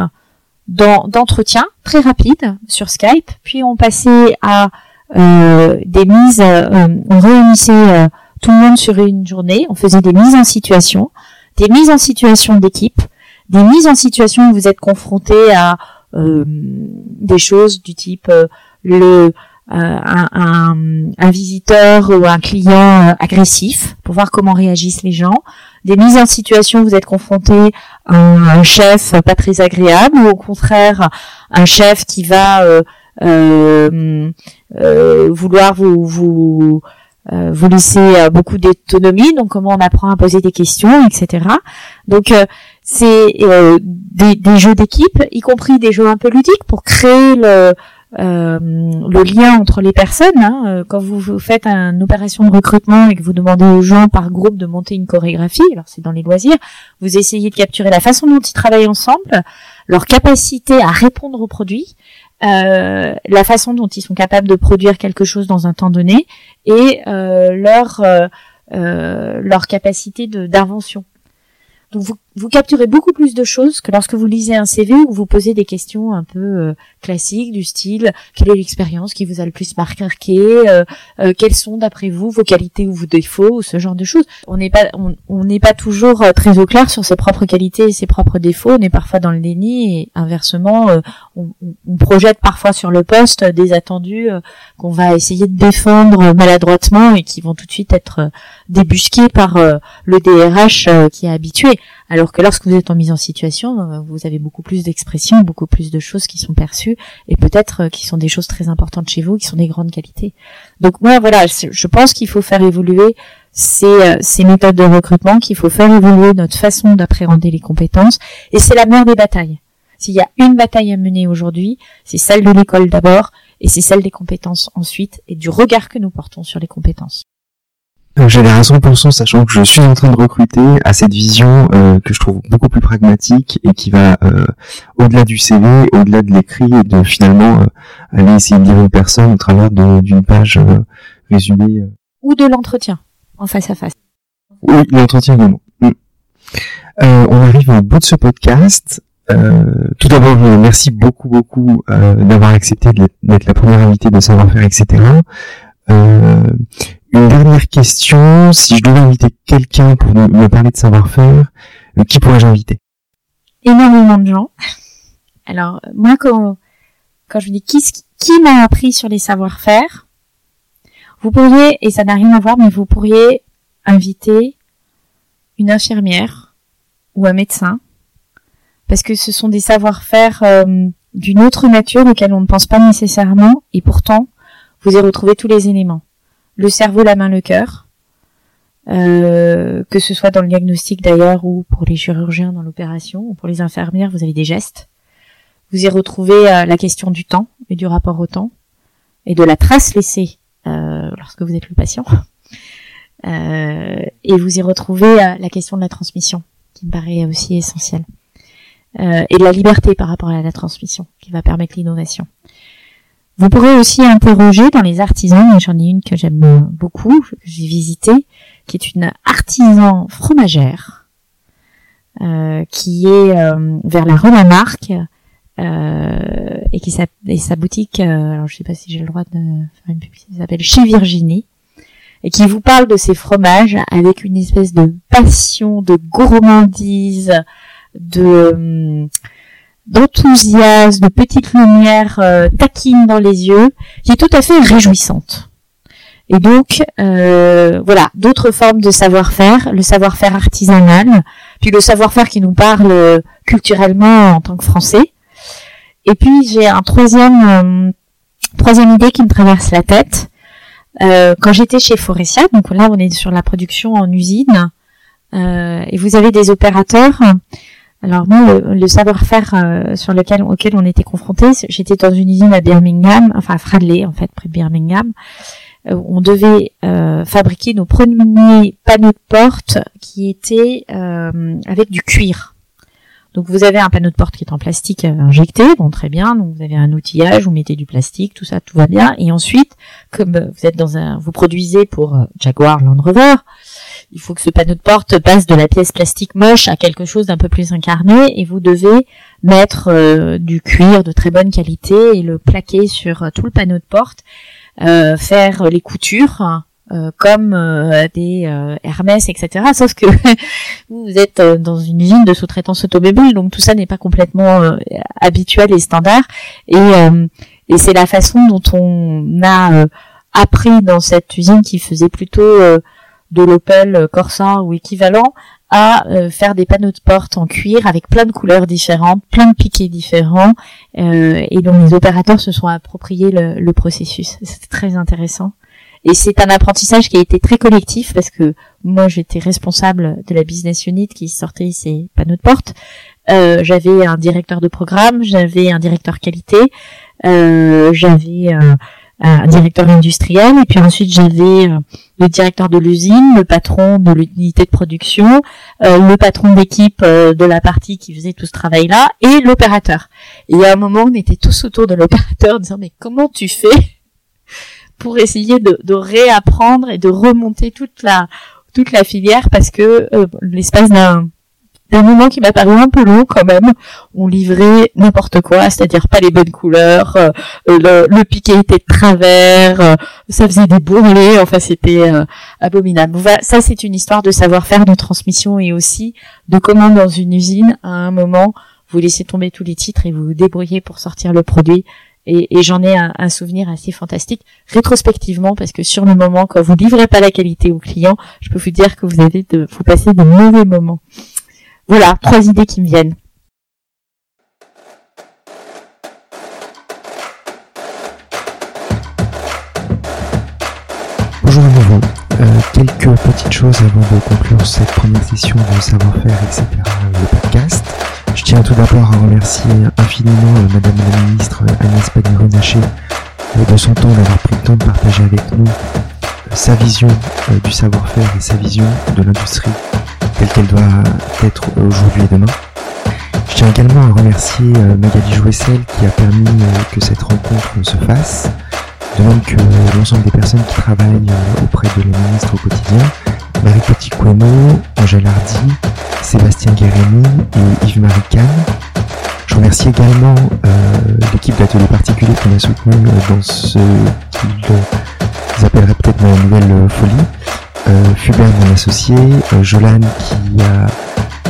Speaker 1: d'entretien très rapides sur Skype. Puis on passait à des mises, on réunissait tout le monde sur une journée, on faisait des mises en situation des mises en situation d'équipe, des mises en situation où vous êtes confronté à euh, des choses du type euh, le euh, un, visiteur ou un client agressif pour voir comment réagissent les gens, des mises en situation où vous êtes confronté à un, chef pas très agréable ou au contraire un chef qui va vouloir vous euh, vous laissez euh, beaucoup d'autonomie, donc comment on apprend à poser des questions, etc. Donc euh, c'est des, jeux d'équipe, y compris des jeux un peu ludiques pour créer le, le lien entre les personnes. Hein. Quand vous, faites une opération de recrutement et que vous demandez aux gens par groupe de monter une chorégraphie, alors c'est dans les loisirs, vous essayez de capturer la façon dont ils travaillent ensemble, leur capacité à répondre aux produits, euh, la façon dont ils sont capables de produire quelque chose dans un temps donné et euh, leur euh, leur capacité d'invention. Donc vous, capturez beaucoup plus de choses que lorsque vous lisez un CV où vous posez des questions un peu euh, classiques du style quelle est l'expérience qui vous a le plus marqué, euh, euh, quelles sont d'après vous vos qualités ou vos défauts ou ce genre de choses. On n'est pas on n'est pas toujours très au clair sur ses propres qualités et ses propres défauts. On est parfois dans le déni et inversement on, on, projette parfois sur le poste des attendus qu'on va essayer de défendre maladroitement et qui vont tout de suite être débusqués par le DRH qui est habitué. Alors que lorsque vous êtes en mise en situation, euh, vous avez beaucoup plus d'expressions, beaucoup plus de choses qui sont perçues et peut-être euh, qui sont des choses très importantes chez vous, qui sont des grandes qualités. Donc moi, voilà, je pense qu'il faut faire évoluer ces, euh, ces méthodes de recrutement, qu'il faut faire évoluer notre façon d'appréhender les compétences et c'est la mère des batailles. S'il y a une bataille à mener aujourd'hui, c'est celle de l'école d'abord et c'est celle des compétences ensuite et du regard que nous portons sur les compétences.
Speaker 2: Euh, j'avais à 100%, sachant que je suis en train de recruter à cette vision euh, que je trouve beaucoup plus pragmatique et qui va euh, au-delà du CV, au-delà de l'écrit et de finalement aller essayer de dire une personne au travers d'une page résumée.
Speaker 1: Ou de l'entretien, en face à face.
Speaker 2: Oui, l'entretien également. Mm. on arrive au bout de ce podcast. tout d'abord, merci beaucoup, beaucoup d'avoir accepté d'être la première invitée de Savoir-faire, etc. une dernière question, si je devais inviter quelqu'un pour me parler de savoir-faire, qui pourrais-je inviter?
Speaker 1: Énormément de gens. [LAUGHS] Alors, moi, quand, quand je dis qui, qui m'a appris sur les savoir-faire, vous pourriez, et ça n'a rien à voir, mais vous pourriez inviter une infirmière ou un médecin, parce que ce sont des savoir-faire euh, d'une autre nature auxquels on ne pense pas nécessairement, et pourtant, vous y retrouvez tous les éléments. Le cerveau, la main, le cœur, euh, que ce soit dans le diagnostic d'ailleurs ou pour les chirurgiens dans l'opération ou pour les infirmières, vous avez des gestes. Vous y retrouvez euh, la question du temps et du rapport au temps et de la trace laissée euh, lorsque vous êtes le patient. [LAUGHS] Et vous y retrouvez la question de la transmission qui me paraît aussi essentielle et de la liberté par rapport à la transmission qui va permettre l'innovation. Vous pourrez aussi interroger dans les artisans, j'en ai une que j'aime beaucoup, que j'ai visitée, qui est une artisan fromagère, qui est vers la rue Lamarck, euh, et qui sa, et sa boutique, euh, alors je sais pas si j'ai le droit de faire une publicité, s'appelle Chez Virginie, et qui vous parle de ses fromages avec une espèce de passion, de gourmandise, de hum, d'enthousiasme, de petites lumières euh, taquines dans les yeux, qui est tout à fait réjouissante. Et donc, euh, voilà, d'autres formes de savoir-faire, le savoir-faire artisanal, puis le savoir-faire qui nous parle culturellement en tant que Français, et puis j'ai un troisième euh, troisième idée qui me traverse la tête. Euh, quand j'étais chez Forestia, donc là on est sur la production en usine, euh, et vous avez des opérateurs. Alors nous, le, savoir-faire sur lequel auquel on était confrontés, j'étais dans une usine à Birmingham, enfin à Fradley en fait, près de Birmingham. on devait fabriquer nos premiers panneaux de porte qui étaient avec du cuir. Donc vous avez un panneau de porte qui est en plastique euh, injecté, bon très bien. Donc vous avez un outillage, vous mettez du plastique, tout ça, tout va bien. Et ensuite, comme euh, vous êtes dans un, vous produisez pour euh, Jaguar Land Rover, il faut que ce panneau de porte passe de la pièce plastique moche à quelque chose d'un peu plus incarné, et vous devez mettre du cuir de très bonne qualité et le plaquer sur tout le panneau de porte, faire les coutures euh, comme euh, des euh, Hermès, etc. Sauf que [LAUGHS] vous êtes dans une usine de sous-traitance automobile, donc tout ça n'est pas complètement habituel et standard. Et c'est la façon dont on a appris dans cette usine qui faisait plutôt de l'Opel Corsa ou équivalent à faire des panneaux de porte en cuir avec plein de couleurs différentes, plein de piquets différents, et dont les opérateurs se sont appropriés le, processus. C'était très intéressant. Et c'est un apprentissage qui a été très collectif parce que moi j'étais responsable de la business unit qui sortait ces panneaux de porte. Euh, j'avais un directeur de programme, j'avais un directeur qualité, euh, j'avais euh, un directeur industriel et puis ensuite j'avais euh, le directeur de l'usine, le patron de l'unité de production, le patron d'équipe de la partie qui faisait tout ce travail-là et l'opérateur. Et à un moment on était tous autour de l'opérateur en disant mais comment tu fais [LAUGHS] pour essayer de, de, réapprendre et de remonter toute la toute la filière parce que euh, l'espace d'un d'un moment qui m'a paru un peu long quand même, on livrait n'importe quoi, c'est-à-dire pas les bonnes couleurs, euh, le, le, piqué était de travers, euh, ça faisait des bourrelets, enfin c'était abominable. Voilà, ça c'est une histoire de savoir-faire, de transmission et aussi de comment dans une usine, à un moment, vous laissez tomber tous les titres et vous vous débrouillez pour sortir le produit et, j'en ai un, souvenir assez fantastique rétrospectivement parce que sur le moment quand vous livrez pas la qualité au client, je peux vous dire que vous avez de, vous passez de mauvais moments. Voilà, trois idées qui me viennent.
Speaker 2: Bonjour à nouveau. Euh, quelques petites choses avant de conclure cette première session de savoir-faire, etc. le podcast. Je tiens tout d'abord à remercier infiniment euh, Madame la Ministre Agnès Pannier-Runacher euh, de son temps d'avoir pris le temps de partager avec nous euh, sa vision du savoir-faire et sa vision de l'industrie telle qu'elle doit être aujourd'hui et demain. Je tiens également à remercier Magali Jouessel qui a permis que cette rencontre se fasse, de même que l'ensemble des personnes qui travaillent auprès de la ministre au quotidien, Marie Petit-Queno, Angèle Hardy, Sébastien Guérémy et Yves-Marie Kahn. Je remercie également euh, l'équipe d'Atelier Particulier qui m'a soutenu euh, dans ce qu'ils appelleraient peut-être ma nouvelle folie. Euh, Fubert, mon associé, Jolan qui a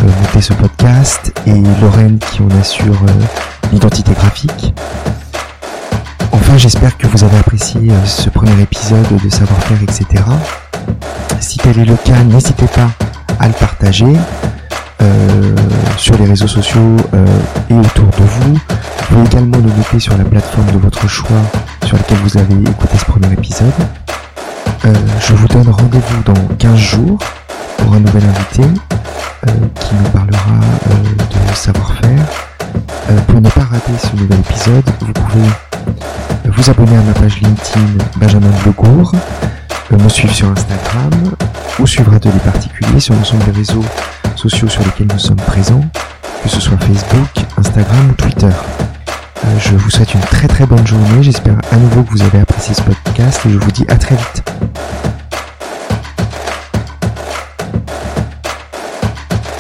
Speaker 2: monté ce podcast et Lorraine qui en assure l'identité graphique. Enfin, j'espère que vous avez apprécié ce premier épisode de savoir-faire, etc. Si tel est le cas, n'hésitez pas à le partager euh, sur les réseaux sociaux euh, et autour de vous. Vous pouvez également le noter sur la plateforme de votre choix sur laquelle vous avez écouté ce premier épisode. Euh, je vous donne rendez-vous dans 15 jours pour un nouvel invité qui nous parlera de savoir-faire. pour ne pas rater ce nouvel épisode, vous pouvez vous abonner à ma page LinkedIn Benjamin Blegour, me suivre sur Instagram ou suivre Atelier Particulier sur l'ensemble des réseaux sociaux sur lesquels nous sommes présents, que ce soit Facebook, Instagram ou Twitter. Euh, je vous souhaite une très très bonne journée, j'espère à nouveau que vous avez apprécié ce podcast et je vous dis à très vite.